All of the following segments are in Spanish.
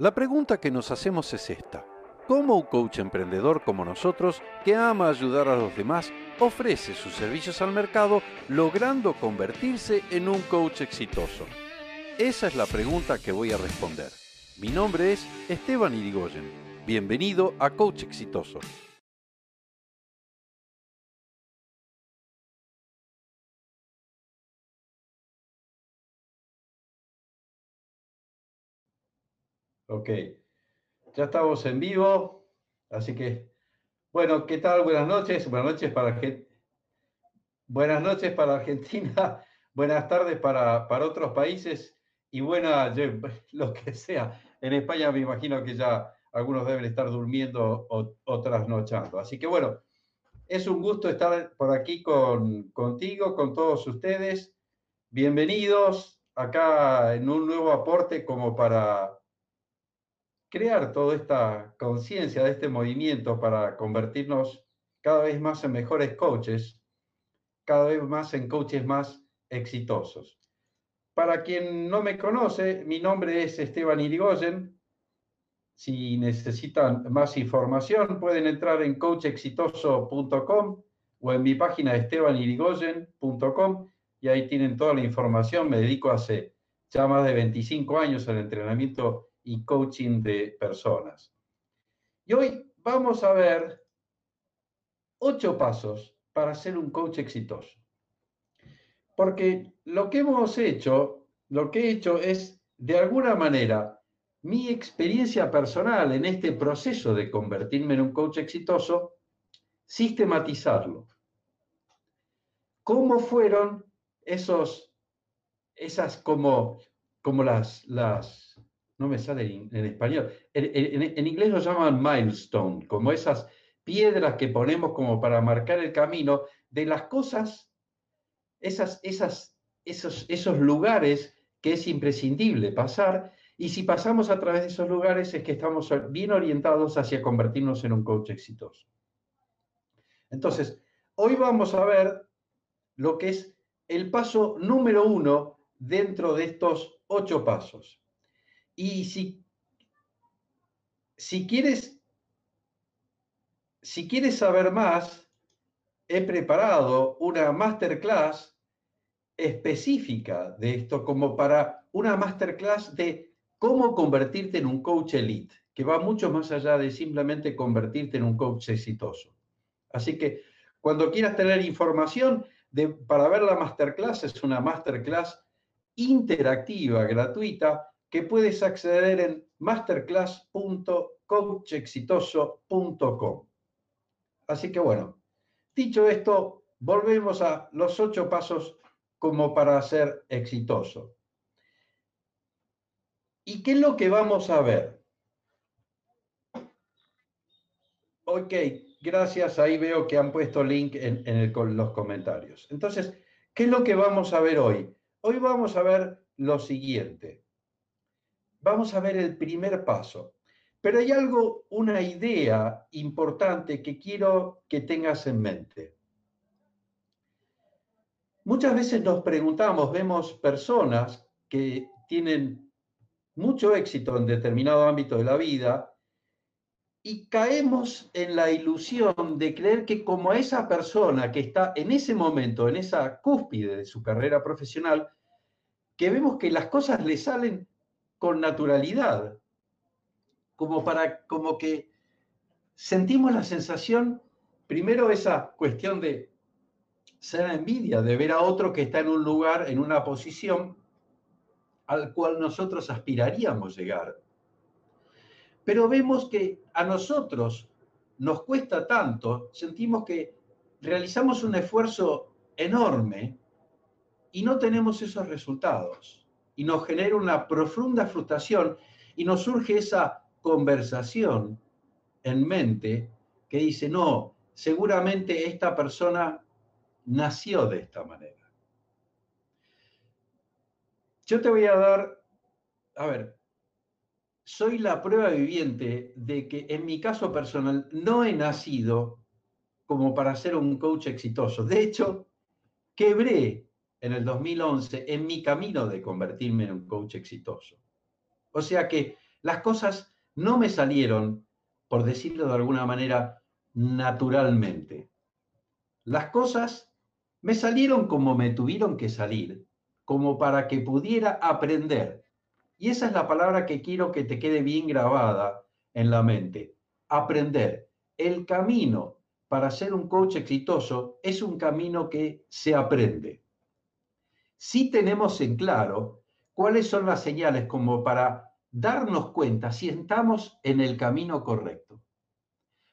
La pregunta que nos hacemos es esta. ¿Cómo un coach emprendedor como nosotros, que ama ayudar a los demás, ofrece sus servicios al mercado logrando convertirse en un coach exitoso? Esa es la pregunta que voy a responder. Mi nombre es Esteban Irigoyen. Bienvenido a Coach Exitoso. Ok, ya estamos en vivo, así que, bueno, ¿qué tal? Buenas noches, buenas noches para Argentina, buenas tardes para, para otros países y buenas, lo que sea. En España me imagino que ya algunos deben estar durmiendo o, o trasnochando. Así que bueno, es un gusto estar por aquí con, contigo, con todos ustedes. Bienvenidos acá en un nuevo aporte como para crear toda esta conciencia de este movimiento para convertirnos cada vez más en mejores coaches, cada vez más en coaches más exitosos. Para quien no me conoce, mi nombre es Esteban Irigoyen. Si necesitan más información, pueden entrar en coachexitoso.com o en mi página estebanirigoyen.com y ahí tienen toda la información. Me dedico hace ya más de 25 años al entrenamiento y coaching de personas. Y hoy vamos a ver ocho pasos para ser un coach exitoso. Porque lo que hemos hecho, lo que he hecho es, de alguna manera, mi experiencia personal en este proceso de convertirme en un coach exitoso, sistematizarlo. ¿Cómo fueron esos, esas como, como las, las, no me sale en, español. En, inglés lo llaman milestone, como esas piedras que ponemos como para marcar el camino de las cosas, esas, esas, esos, esos lugares que es imprescindible pasar. Y si pasamos a través de esos lugares es que estamos bien orientados hacia convertirnos en un coach exitoso. Entonces, hoy vamos a ver lo que es el paso número uno dentro de estos ocho pasos. Y si, si, quieres, si quieres saber más, he preparado una masterclass específica de esto, como para una masterclass de cómo convertirte en un coach elite, que va mucho más allá de simplemente convertirte en un coach exitoso. Así que cuando quieras tener información de, para ver la masterclass, es una masterclass interactiva, gratuita, que puedes acceder en masterclass.coachexitoso.com. Así que bueno, dicho esto, volvemos a los ocho pasos como para ser exitoso. ¿Y qué es lo que vamos a ver? Ok, gracias. Ahí veo que han puesto link en, en los comentarios. Entonces, ¿qué es lo que vamos a ver hoy? Hoy vamos a ver lo siguiente vamos a ver el primer paso. Pero hay algo, una idea importante que quiero que tengas en mente. Muchas veces nos preguntamos, vemos personas que tienen mucho éxito en determinado ámbito de la vida y caemos en la ilusión de creer que como esa persona que está en ese momento, en esa cúspide de su carrera profesional, que vemos que las cosas le salen con naturalidad, como para, como que sentimos la sensación, primero esa cuestión de ser envidia, de ver a otro que está en un lugar, en una posición al cual nosotros aspiraríamos llegar. Pero vemos que a nosotros nos cuesta tanto, sentimos que realizamos un esfuerzo enorme y no tenemos esos resultados y nos genera una profunda frustración y nos surge esa conversación en mente que dice, no, seguramente esta persona nació de esta manera. Yo te voy a dar, a ver, soy la prueba viviente de que en mi caso personal no he nacido como para ser un coach exitoso. De hecho, quebré en el 2011 en mi camino de convertirme en un coach exitoso. O sea que Las cosas no me salieron, por decirlo de alguna manera, naturalmente. Las cosas me salieron como me tuvieron que salir, como para que pudiera aprender. Y esa es la palabra que quiero que te quede bien grabada en la mente. Aprender. El camino para ser un coach exitoso es un camino que se aprende. Si tenemos en claro cuáles son las señales como para darnos cuenta si estamos en el camino correcto.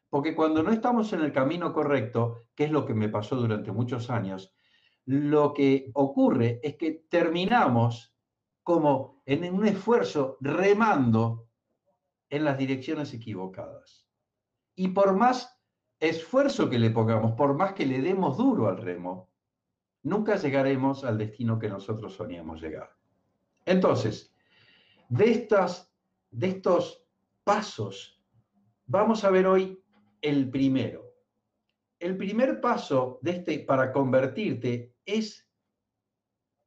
Porque cuando no estamos en el camino correcto, que es lo que me pasó durante muchos años, lo que ocurre es que terminamos como en un esfuerzo remando en las direcciones equivocadas. Y por más esfuerzo que le pongamos, por más que le demos duro al remo, nunca llegaremos al destino que nosotros soñamos llegar. Entonces, de, estas, de estos pasos, vamos a ver hoy el primero. El primer paso de este para convertirte es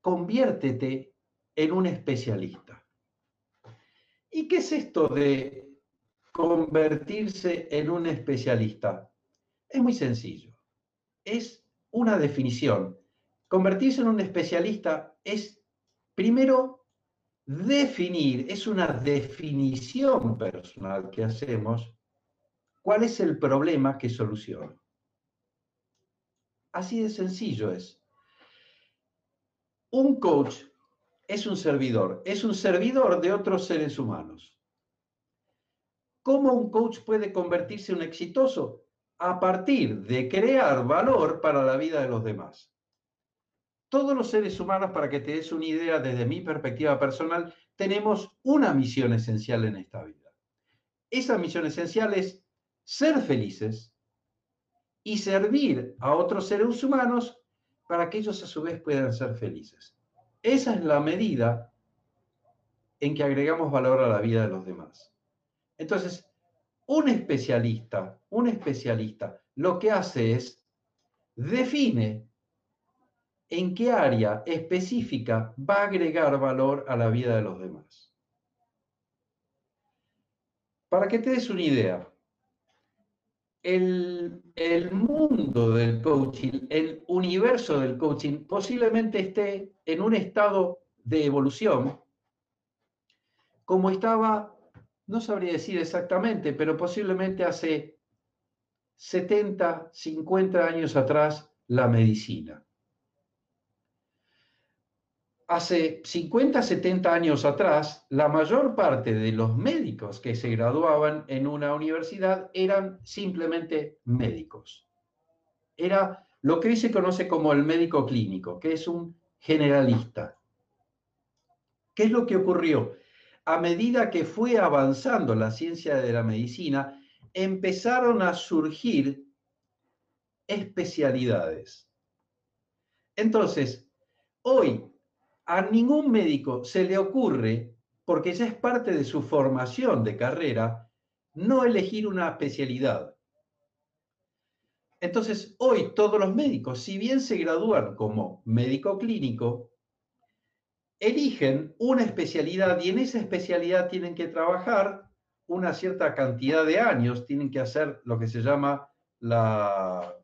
conviértete en un especialista. ¿Y qué es esto de convertirse en un especialista? Es muy sencillo. Es una definición. Convertirse en un especialista es, primero, definir, es una definición personal que hacemos, cuál es el problema que soluciono. Así de sencillo es. Un coach es un servidor, es un servidor de otros seres humanos. ¿Cómo un coach puede convertirse en un exitoso? A partir de crear valor para la vida de los demás. Todos los seres humanos, para que te des una idea desde mi perspectiva personal, tenemos una misión esencial en esta vida. Esa misión esencial es ser felices y servir a otros seres humanos para que ellos a su vez puedan ser felices. Esa es la medida en que agregamos valor a la vida de los demás. Entonces, un especialista, un especialista, lo que hace es define en qué área específica va a agregar valor a la vida de los demás. Para que te des una idea, el, el, mundo del coaching, el universo del coaching, posiblemente esté en un estado de evolución, como estaba, no sabría decir exactamente, pero posiblemente hace 70, 50 años atrás, la medicina hace 50, 70 años atrás, la mayor parte de los médicos que se graduaban en una universidad eran simplemente médicos. Era lo que hoy se conoce como el médico clínico, que es un generalista. ¿Qué es lo que ocurrió? A medida que fue avanzando la ciencia de la medicina, empezaron a surgir especialidades. Entonces, hoy a ningún médico se le ocurre, porque ya es parte de su formación de carrera, no elegir una especialidad. Entonces, hoy todos los médicos, si bien se gradúan como médico clínico, eligen una especialidad y en esa especialidad tienen que trabajar una cierta cantidad de años, tienen que hacer lo que se llama la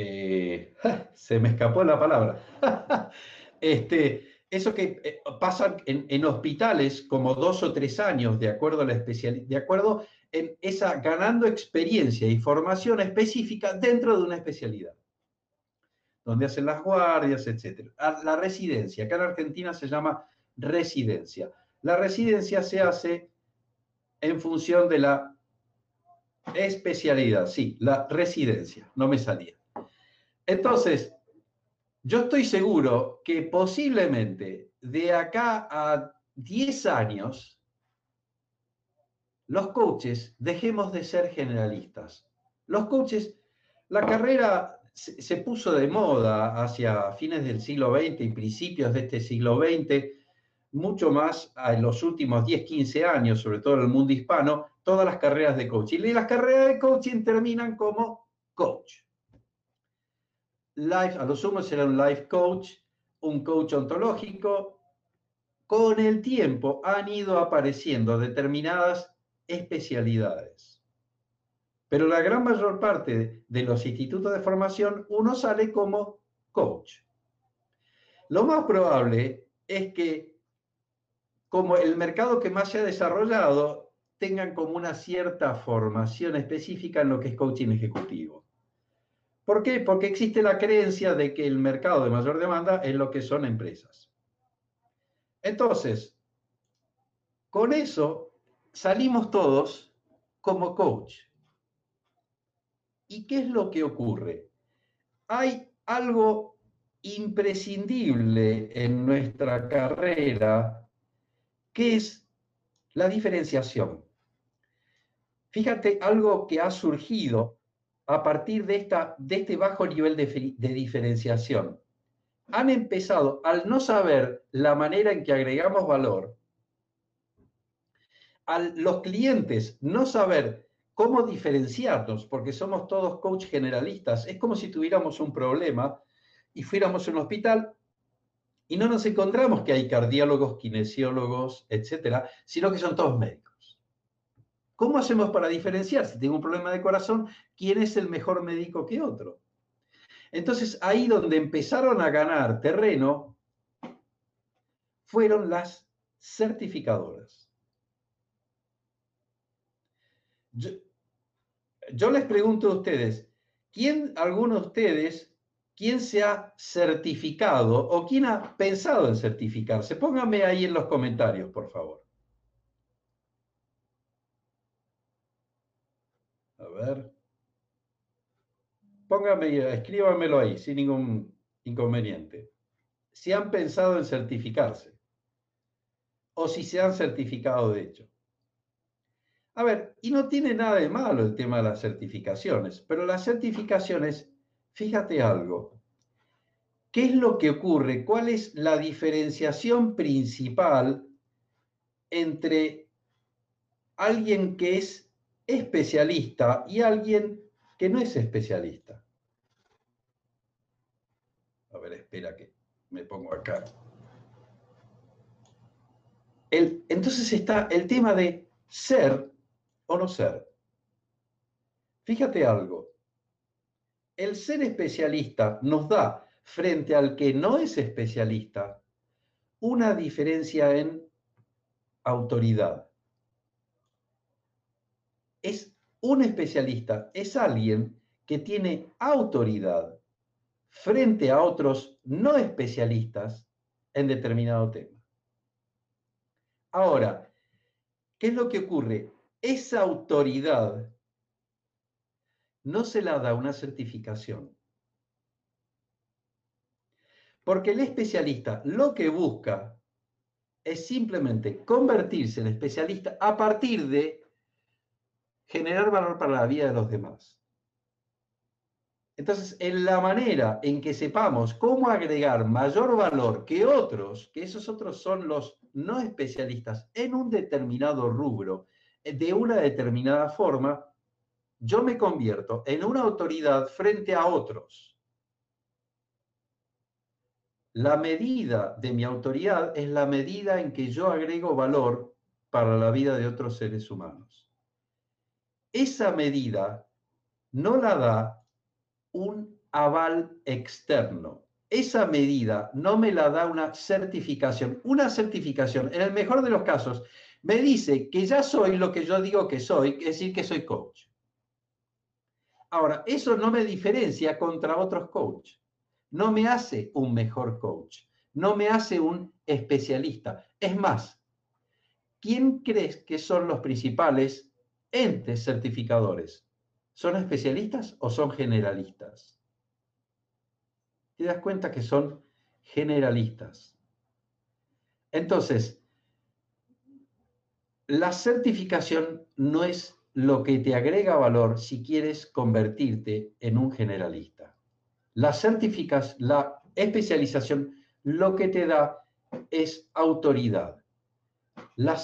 Eh, se me escapó la palabra. este, eso que eh, pasa en, hospitales como dos o tres años, de acuerdo a la especialidad, de acuerdo en esa ganando experiencia y formación específica dentro de una especialidad, donde hacen las guardias, etc. La residencia, acá en Argentina se llama residencia. La residencia se hace en función de la especialidad, sí, la residencia, no me salía. Entonces, yo estoy seguro que posiblemente de acá a 10 años, los coaches dejemos de ser generalistas. Los coaches, la carrera se, puso de moda hacia fines del siglo XX y principios de este siglo XX, mucho más en los últimos 10, 15 años, sobre todo en el mundo hispano, todas las carreras de coaching. Y las carreras de coaching terminan como coach life, a lo sumo será un life coach, un coach ontológico, con el tiempo han ido apareciendo determinadas especialidades. Pero la gran mayor parte de los institutos de formación, uno sale como coach. Lo más probable es que, como el mercado que más se ha desarrollado, tengan como una cierta formación específica en lo que es coaching ejecutivo. ¿Por qué? Porque existe la creencia de que el mercado de mayor demanda es lo que son empresas. Entonces, con eso salimos todos como coach. ¿Y qué es lo que ocurre? Hay algo imprescindible en nuestra carrera, que es la diferenciación. Fíjate algo que ha surgido a partir de, esta, de este bajo nivel de, de diferenciación. Han empezado, al no saber la manera en que agregamos valor, a los clientes no saber cómo diferenciarnos, porque somos todos coach generalistas, es como si tuviéramos un problema y fuéramos a un hospital y no nos encontramos que hay cardiólogos, kinesiólogos, etcétera, sino que son todos médicos. ¿Cómo hacemos para diferenciar? Si tengo un problema de corazón, ¿quién es el mejor médico que otro? Entonces, ahí donde empezaron a ganar terreno fueron las certificadoras. Yo, les pregunto a ustedes, ¿quién, alguno de ustedes, quién se ha certificado o quién ha pensado en certificarse? Pónganme ahí en los comentarios, por favor. A ver. Pónganme, escríbanmelo ahí, sin ningún inconveniente. Si han pensado en certificarse o si se han certificado de hecho. A ver, y no tiene nada de malo el tema de las certificaciones, pero las certificaciones, fíjate algo, ¿qué es lo que ocurre? ¿Cuál es la diferenciación principal entre alguien que es especialista y alguien que no es especialista? A ver, espera que me pongo acá. El, entonces está el tema de ser o no ser. Fíjate algo. El ser especialista nos da, frente al que no es especialista, una diferencia en autoridad. Es un especialista, es alguien que tiene autoridad frente a otros no especialistas en determinado tema. Ahora, ¿qué es lo que ocurre? esa autoridad no se la da una certificación. Porque el especialista lo que busca es simplemente convertirse en especialista a partir de generar valor para la vida de los demás. Entonces, en la manera en que sepamos cómo agregar mayor valor que otros, que esos otros son los no especialistas en un determinado rubro, de una determinada forma, yo me convierto en una autoridad frente a otros. La medida de mi autoridad es la medida en que yo agrego valor para la vida de otros seres humanos. Esa medida no la da un aval externo. Esa medida no me la da una certificación. Una certificación, en el mejor de los casos, me dice que ya soy lo que yo digo que soy, es decir, que soy coach. Ahora, eso no me diferencia contra otros coaches. No me hace un mejor coach. No me hace un especialista. Es más, ¿quién crees que son los principales entes certificadores? ¿Son especialistas o son generalistas? Te das cuenta que son generalistas. Entonces, la certificación no es lo que te agrega valor si quieres convertirte en un generalista. La certificas, la especialización, lo que te da es autoridad. La,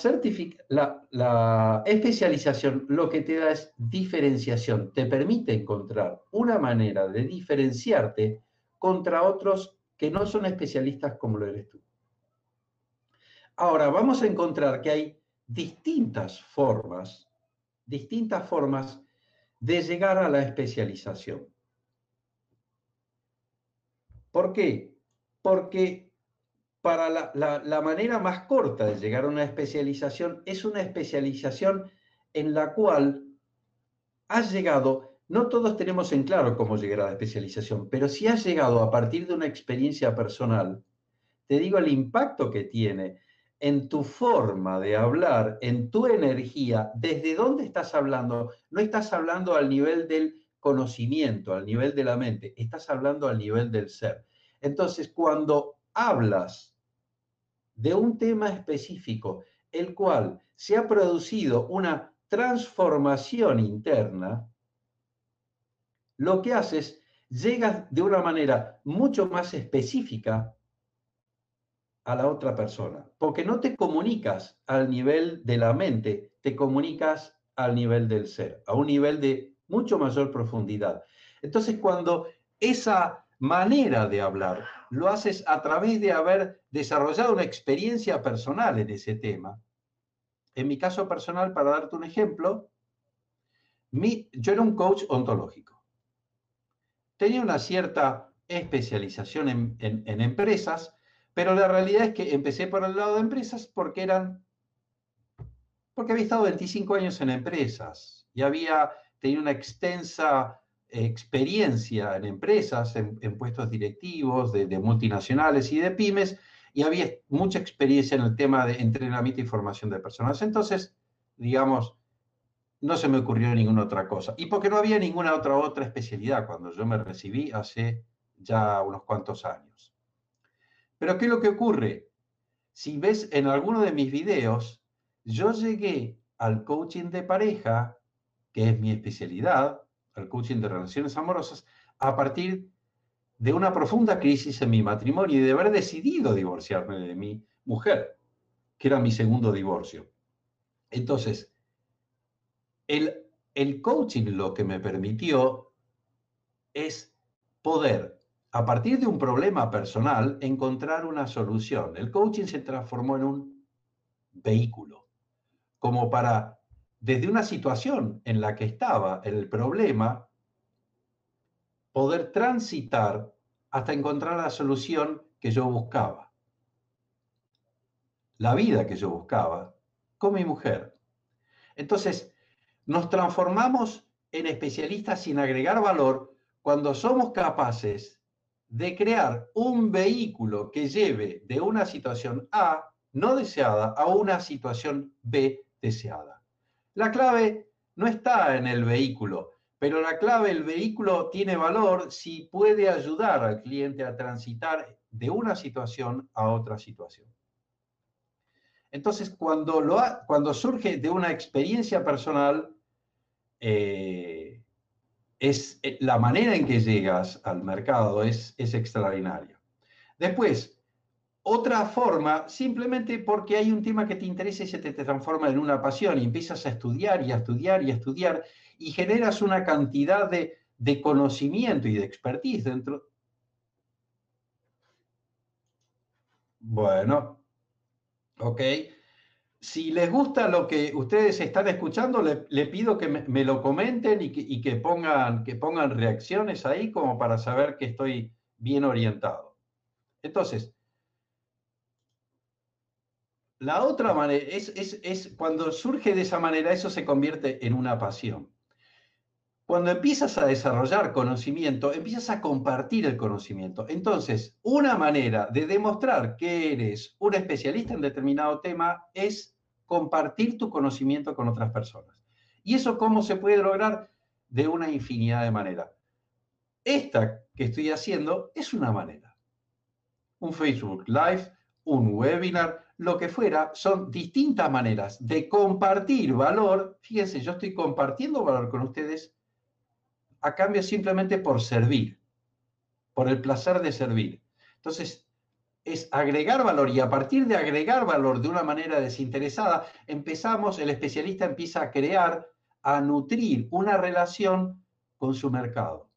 la, especialización lo que te da es diferenciación, te permite encontrar una manera de diferenciarte contra otros que no son especialistas como lo eres tú. Ahora, vamos a encontrar que hay distintas formas, distintas formas de llegar a la especialización. ¿Por qué? Porque para la, manera más corta de llegar a una especialización es una especialización en la cual has llegado, no todos tenemos en claro cómo llegar a la especialización, pero si has llegado a partir de una experiencia personal, te digo el impacto que tiene en tu forma de hablar, en tu energía, desde dónde estás hablando. No estás hablando al nivel del conocimiento, al nivel de la mente, estás hablando al nivel del ser. Entonces, cuando hablas de un tema específico, el cual se ha producido una transformación interna, lo que haces, llegas de una manera mucho más específica a la otra persona, porque no te comunicas al nivel de la mente, te comunicas al nivel del ser, a un nivel de mucho mayor profundidad. Entonces, cuando esa manera de hablar lo haces a través de haber desarrollado una experiencia personal en ese tema, en mi caso personal, para darte un ejemplo, mi, yo era un coach ontológico. Tenía una cierta especialización en, en empresas, pero la realidad es que empecé por el lado de empresas porque eran, porque había estado 25 años en empresas y había tenido una extensa experiencia en empresas, en, puestos directivos de, multinacionales y de pymes, y había mucha experiencia en el tema de entrenamiento y formación de personas. Entonces, digamos, no se me ocurrió ninguna otra cosa. Y porque no había ninguna otra, otra especialidad cuando yo me recibí hace ya unos cuantos años. Pero ¿qué es lo que ocurre? Si ves en alguno de mis videos, yo llegué al coaching de pareja, que es mi especialidad, al coaching de relaciones amorosas, a partir de una profunda crisis en mi matrimonio y de haber decidido divorciarme de mi mujer, que era mi segundo divorcio. Entonces, el, el coaching lo que me permitió es poder a partir de un problema personal, encontrar una solución. El coaching se transformó en un vehículo, como para, desde una situación en la que estaba el problema, poder transitar hasta encontrar la solución que yo buscaba. La vida que yo buscaba con mi mujer. Entonces, nos transformamos en especialistas sin agregar valor cuando somos capaces de crear un vehículo que lleve de una situación A no deseada a una situación B deseada. La clave no está en el vehículo, pero la clave, el vehículo tiene valor si puede ayudar al cliente a transitar de una situación a otra situación. Entonces, cuando, lo cuando surge de una experiencia personal, eh, es eh, la manera en que llegas al mercado es, es extraordinaria. Después, otra forma, simplemente porque hay un tema que te interesa y se te, transforma en una pasión y empiezas a estudiar y a estudiar y a estudiar y generas una cantidad de, de conocimiento y de expertise dentro. Bueno, ok. Si les gusta lo que ustedes están escuchando, le, pido que me, lo comenten y, que, pongan, que pongan reacciones ahí como para saber que estoy bien orientado. Entonces, la otra manera es, cuando surge de esa manera, eso se convierte en una pasión. Cuando empiezas a desarrollar conocimiento, empiezas a compartir el conocimiento. Entonces, una manera de demostrar que eres un especialista en determinado tema es compartir tu conocimiento con otras personas. ¿Y eso cómo se puede lograr? De una infinidad de maneras. Esta que estoy haciendo es una manera. Un Facebook Live, un webinar, lo que fuera, son distintas maneras de compartir valor. Fíjense, yo estoy compartiendo valor con ustedes a cambio simplemente por servir, por el placer de servir. Entonces, es agregar valor y a partir de agregar valor de una manera desinteresada, empezamos, el especialista empieza a crear, a nutrir una relación con su mercado.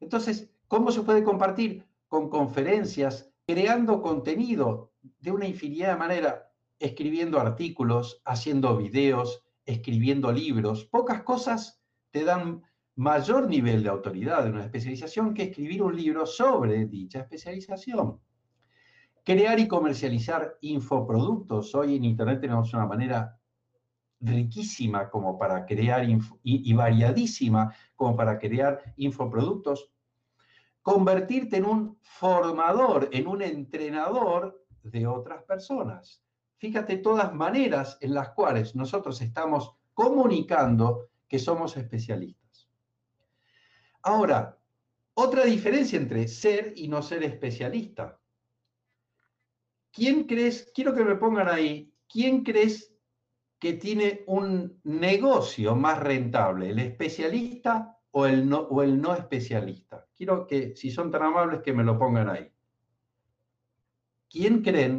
Entonces, ¿cómo se puede compartir? con conferencias, creando contenido de una infinidad de maneras, escribiendo artículos, haciendo videos, escribiendo libros. Pocas cosas te dan mayor nivel de autoridad en una especialización que escribir un libro sobre dicha especialización. Crear y comercializar infoproductos. Hoy en Internet tenemos una manera riquísima como para crear y, y, variadísima como para crear infoproductos. Convertirte en un formador, en un entrenador de otras personas. Fíjate todas maneras en las cuales nosotros estamos comunicando que somos especialistas. Ahora, otra diferencia entre ser y no ser especialista. ¿Quién crees, quiero que me pongan ahí, quién crees que tiene un negocio más rentable, el especialista o el no, o el no especialista? Quiero que, si son tan amables, que me lo pongan ahí. ¿Quién creen,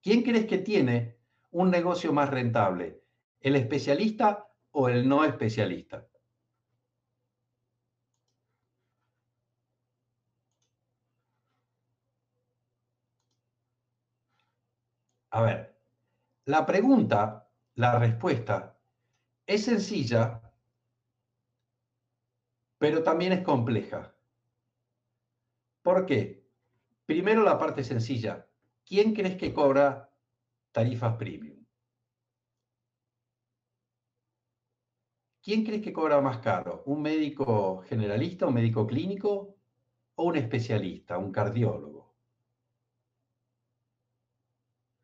quién crees que tiene un negocio más rentable, el especialista o el no especialista? A ver, la pregunta, la respuesta, es sencilla, pero también es compleja. ¿Por qué? Primero la parte sencilla. ¿Quién crees que cobra tarifas premium? ¿Quién crees que cobra más caro? ¿Un médico generalista, un médico clínico o un especialista, un cardiólogo?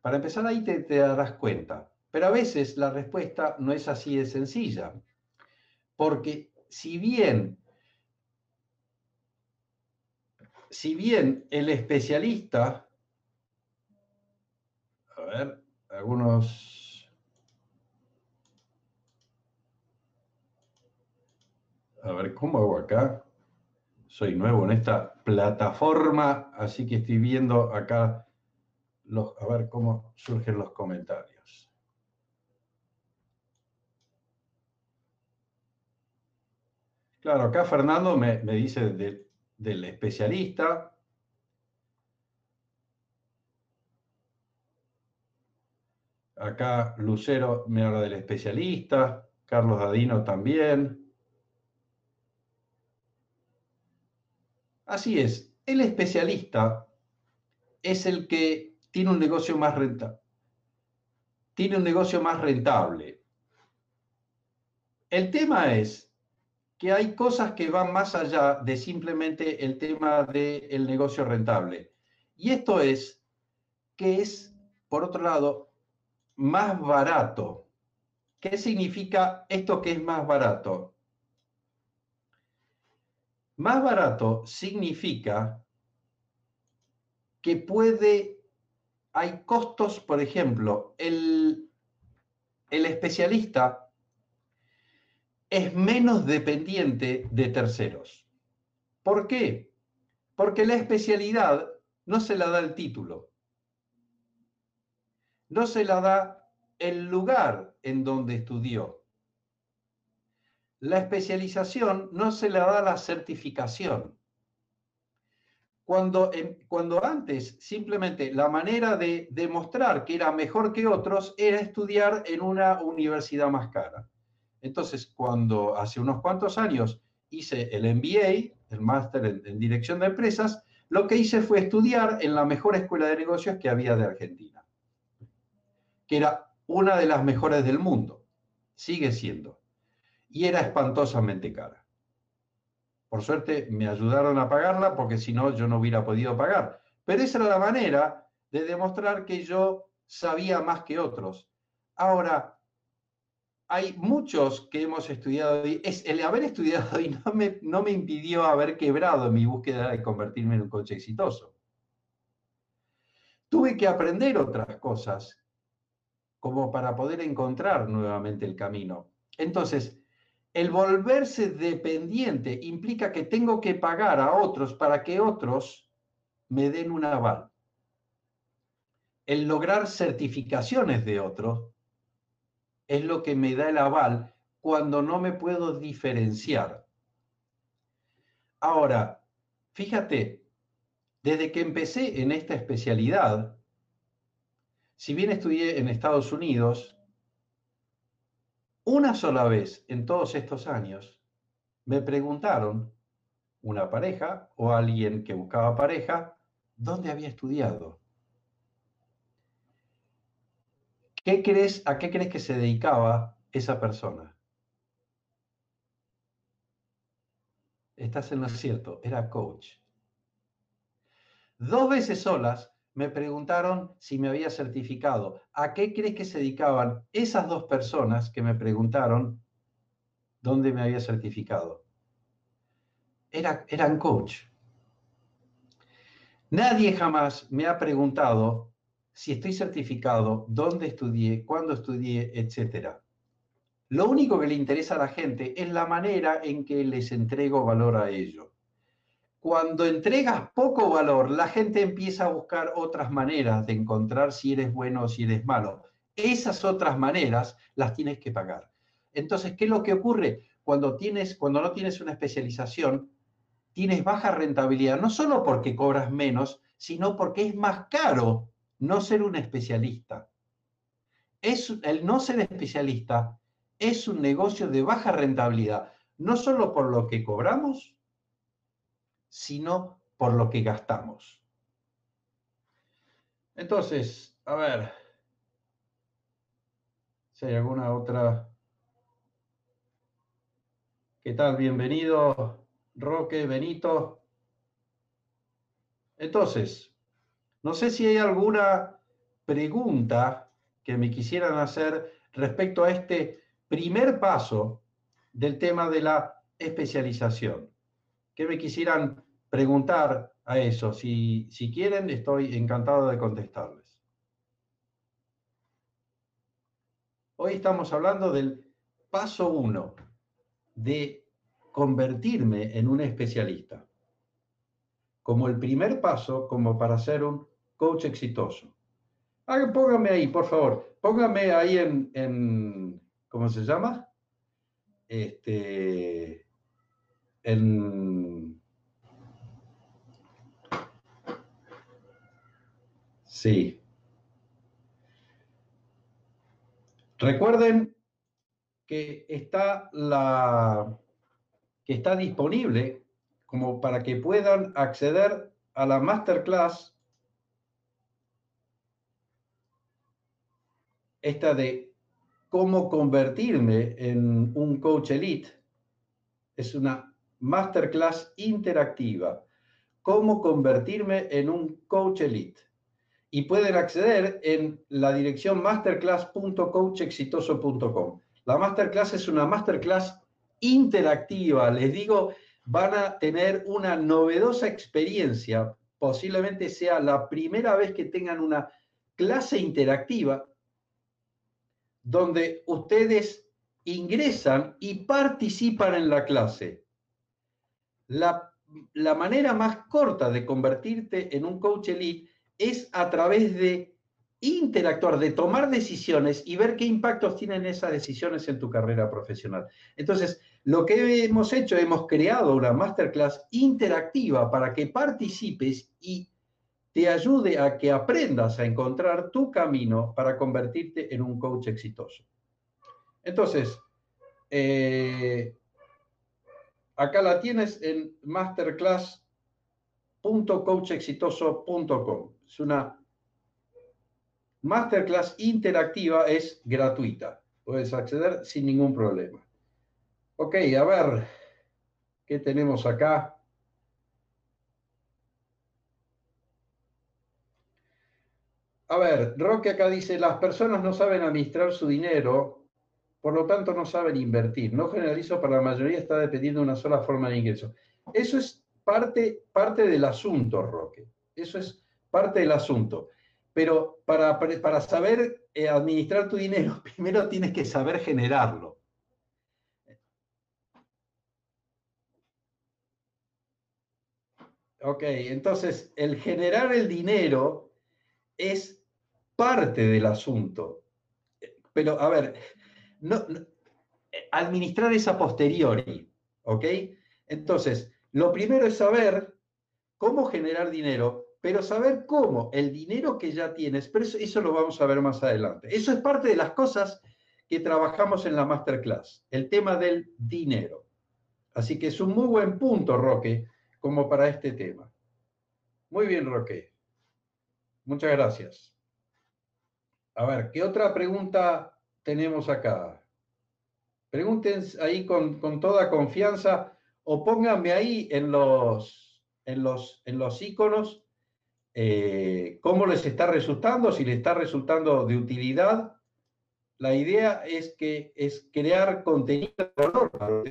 Para empezar ahí te, darás cuenta. Pero a veces la respuesta no es así de sencilla. Porque si bien, si bien el especialista, a ver, algunos, a ver, ¿cómo hago acá? Soy nuevo en esta plataforma, así que estoy viendo acá a ver cómo surgen los comentarios. Claro, acá Fernando me, dice del especialista. Acá Lucero me habla del especialista, Carlos Dadino también. Así es, el especialista es el que tiene un negocio más rentable. Tiene un negocio más rentable. El tema es que hay cosas que van más allá de simplemente el tema del negocio rentable. Y esto es que es, por otro lado, más barato. ¿Qué significa esto que es más barato? Más barato significa que puede hay costos, por ejemplo, el, el especialista es menos dependiente de terceros. ¿Por qué? Porque la especialidad no se la da el título, no se la da el lugar en donde estudió. La especialización no se la da la certificación. Cuando, cuando antes simplemente la manera de demostrar que era mejor que otros era estudiar en una universidad más cara. Entonces, cuando hace unos cuantos años hice el MBA, el máster en, en dirección de empresas, lo que hice fue estudiar en la mejor escuela de negocios que había de Argentina, que era una de las mejores del mundo, sigue siendo, y era espantosamente cara. Por suerte me ayudaron a pagarla porque si no yo no hubiera podido pagar. Pero esa era la manera de demostrar que yo sabía más que otros. Ahora, hay muchos que hemos estudiado y es, el haber estudiado y no me, no me impidió haber quebrado mi búsqueda de convertirme en un coche exitoso. Tuve que aprender otras cosas como para poder encontrar nuevamente el camino. Entonces, el volverse dependiente implica que tengo que pagar a otros para que otros me den un aval. El lograr certificaciones de otros es lo que me da el aval cuando no me puedo diferenciar. Ahora, fíjate, desde que empecé en esta especialidad, si bien estudié en Estados Unidos, una sola vez en todos estos años me preguntaron, una pareja o alguien que buscaba pareja, dónde había estudiado. ¿Qué crees, ¿A qué crees que se dedicaba esa persona? Estás en lo cierto, era coach. Dos veces solas me preguntaron si me había certificado. ¿A qué crees que se dedicaban esas dos personas que me preguntaron dónde me había certificado? Era, eran coach. Nadie jamás me ha preguntado si estoy certificado, dónde estudié, cuándo estudié, etc. Lo único que le interesa a la gente es la manera en que les entrego valor a ello. Cuando entregas poco valor, la gente empieza a buscar otras maneras de encontrar si eres bueno o si eres malo. Esas otras maneras las tienes que pagar. Entonces, ¿qué es lo que ocurre? Cuando, tienes, cuando no tienes una especialización, tienes baja rentabilidad, no solo porque cobras menos, sino porque es más caro no ser un especialista. Es, el no ser especialista es un negocio de baja rentabilidad, no solo por lo que cobramos, sino por lo que gastamos. Entonces, a ver, si hay alguna otra. ¿Qué tal? Bienvenido, Roque, Benito. Entonces, no sé si hay alguna pregunta que me quisieran hacer respecto a este primer paso del tema de la especialización. ¿Qué me quisieran preguntar a eso? Si, si quieren, estoy encantado de contestarles. Hoy estamos hablando del paso uno de convertirme en un especialista. Como el primer paso, como para ser un coach exitoso. póngame ahí, por favor. Póngame ahí en, en ¿cómo se llama? Este, en, sí. Recuerden que está la que está disponible como para que puedan acceder a la masterclass esta de cómo convertirme en un coach elite. Es una masterclass interactiva. Cómo convertirme en un coach elite. Y pueden acceder en la dirección masterclass.coachexitoso.com. La masterclass es una masterclass interactiva. Les digo, van a tener una novedosa experiencia. Posiblemente sea la primera vez que tengan una clase interactiva donde ustedes ingresan y participan en la clase. La, manera más corta de convertirte en un coach elite es a través de interactuar, de tomar decisiones y ver qué impactos tienen esas decisiones en tu carrera profesional. Entonces, lo que hemos hecho, hemos creado una masterclass interactiva para que participes y te ayude a que aprendas a encontrar tu camino para convertirte en un coach exitoso. Entonces, eh, acá la tienes en masterclass.coachexitoso.com. Es una masterclass interactiva, es gratuita. Puedes acceder sin ningún problema. Ok, a ver, ¿qué tenemos acá? A ver, Roque acá dice, las personas no saben administrar su dinero, por lo tanto no saben invertir. No generalizo, para la mayoría está dependiendo de una sola forma de ingreso. Eso es parte, parte del asunto, Roque. Eso es parte del asunto. Pero para, para saber eh, administrar tu dinero, primero tienes que saber generarlo. Ok, entonces el generar el dinero es parte del asunto. Pero, a ver, no, administrar esa posteriori, ¿ok? Entonces, lo primero es saber cómo generar dinero, pero saber cómo, el dinero que ya tienes, pero eso, lo vamos a ver más adelante. Eso es parte de las cosas que trabajamos en la masterclass, el tema del dinero. Así que es un muy buen punto, Roque, como para este tema. Muy bien, Roque. Muchas gracias. A ver, ¿qué otra pregunta tenemos acá? Pregunten ahí con, toda confianza o pónganme ahí en los, en los, en los iconos eh, cómo les está resultando, si les está resultando de utilidad. La idea es que es crear contenido de valor.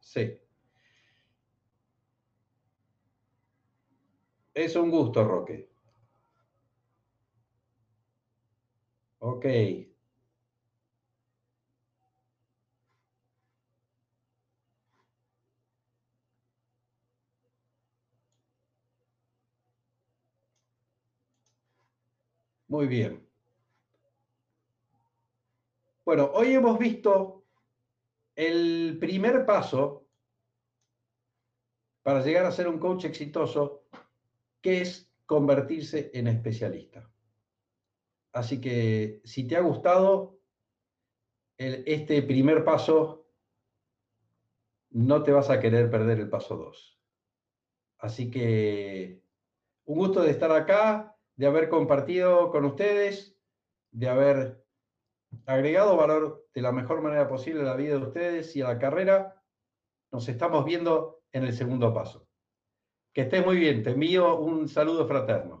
Sí. Es un gusto, Roque. Ok. Muy bien. Bueno, hoy hemos visto el primer paso para llegar a ser un coach exitoso, que es convertirse en especialista. Así que si te ha gustado este primer paso, no te vas a querer perder el paso 2. Así que un gusto de estar acá, de haber compartido con ustedes, de haber agregado valor de la mejor manera posible a la vida de ustedes y a la carrera. Nos estamos viendo en el segundo paso. Que estés muy bien. Te envío un saludo fraterno.